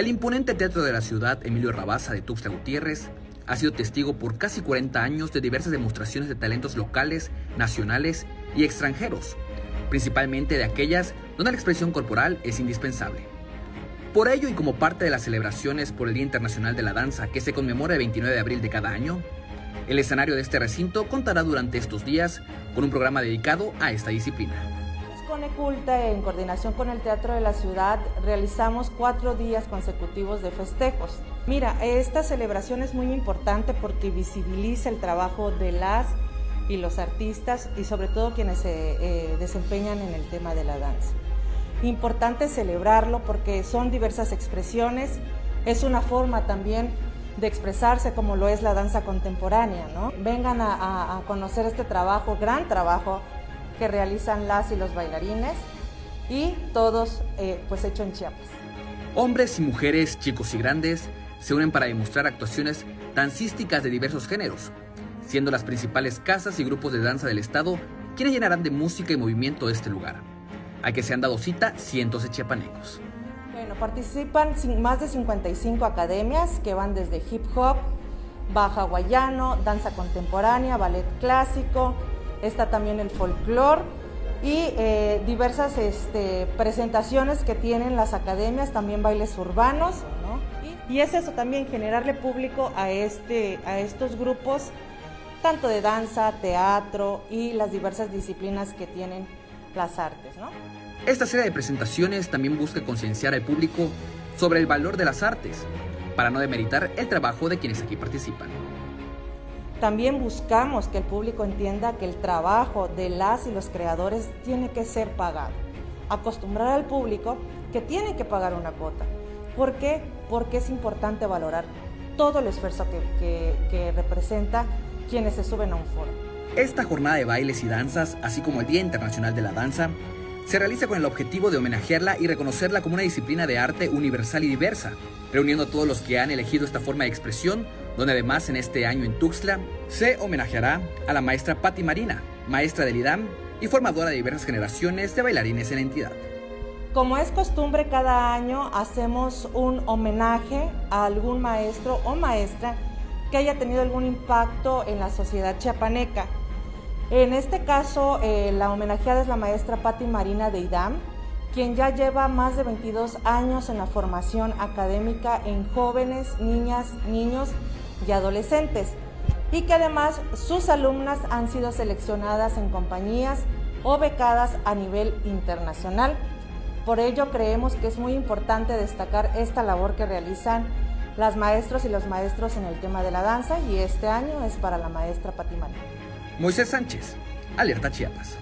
El imponente teatro de la ciudad, Emilio Rabaza de Tuxtla Gutiérrez, ha sido testigo por casi 40 años de diversas demostraciones de talentos locales, nacionales y extranjeros, principalmente de aquellas donde la expresión corporal es indispensable. Por ello y como parte de las celebraciones por el Día Internacional de la Danza que se conmemora el 29 de abril de cada año, el escenario de este recinto contará durante estos días con un programa dedicado a esta disciplina. Con Eculta, en coordinación con el Teatro de la Ciudad, realizamos cuatro días consecutivos de festejos. Mira, esta celebración es muy importante porque visibiliza el trabajo de las y los artistas y sobre todo quienes se eh, desempeñan en el tema de la danza. Importante celebrarlo porque son diversas expresiones, es una forma también de expresarse como lo es la danza contemporánea. ¿no? Vengan a, conocer este trabajo, gran trabajo que realizan las y los bailarines y todos eh, pues hecho en Chiapas. Hombres y mujeres, chicos y grandes, se unen para demostrar actuaciones dancísticas de diversos géneros, siendo las principales casas y grupos de danza del estado quienes llenarán de música y movimiento este lugar, a que se han dado cita cientos de chiapanecos. Bueno, participan más de 55 academias que van desde hip hop, baja guayano, danza contemporánea, ballet clásico, está también el folclore y eh, diversas este, presentaciones que tienen las academias, también bailes urbanos. Y, y, es eso también, generarle público a, este, a estos grupos, tanto de danza, teatro y las diversas disciplinas que tienen las artes. ¿no? Esta serie de presentaciones también busca concienciar al público sobre el valor de las artes, para no demeritar el trabajo de quienes aquí participan. También buscamos que el público entienda que el trabajo de las y los creadores tiene que ser pagado. Acostumbrar al público que tiene que pagar una cuota. ¿Por qué? Porque es importante valorar todo el esfuerzo que, representa quienes se suben a un foro. Esta jornada de bailes y danzas, así como el Día Internacional de la Danza, se realiza con el objetivo de homenajearla y reconocerla como una disciplina de arte universal y diversa, reuniendo a todos los que han elegido esta forma de expresión, donde además en este año en Tuxtla se homenajeará a la maestra Patti Marina, maestra del IDAM y formadora de diversas generaciones de bailarines en la entidad. Como es costumbre, cada año hacemos un homenaje a algún maestro o maestra que haya tenido algún impacto en la sociedad chiapaneca. En este caso, eh, la homenajeada es la maestra Patti Marina de IDAM, quien ya lleva más de 22 años en la formación académica en jóvenes, niñas, niños y adolescentes, y que además sus alumnas han sido seleccionadas en compañías o becadas a nivel internacional. Por ello creemos que es muy importante destacar esta labor que realizan las maestros y los maestros en el tema de la danza y este año es para la maestra Patti Marina. Moisés Sánchez, Alerta Chiapas.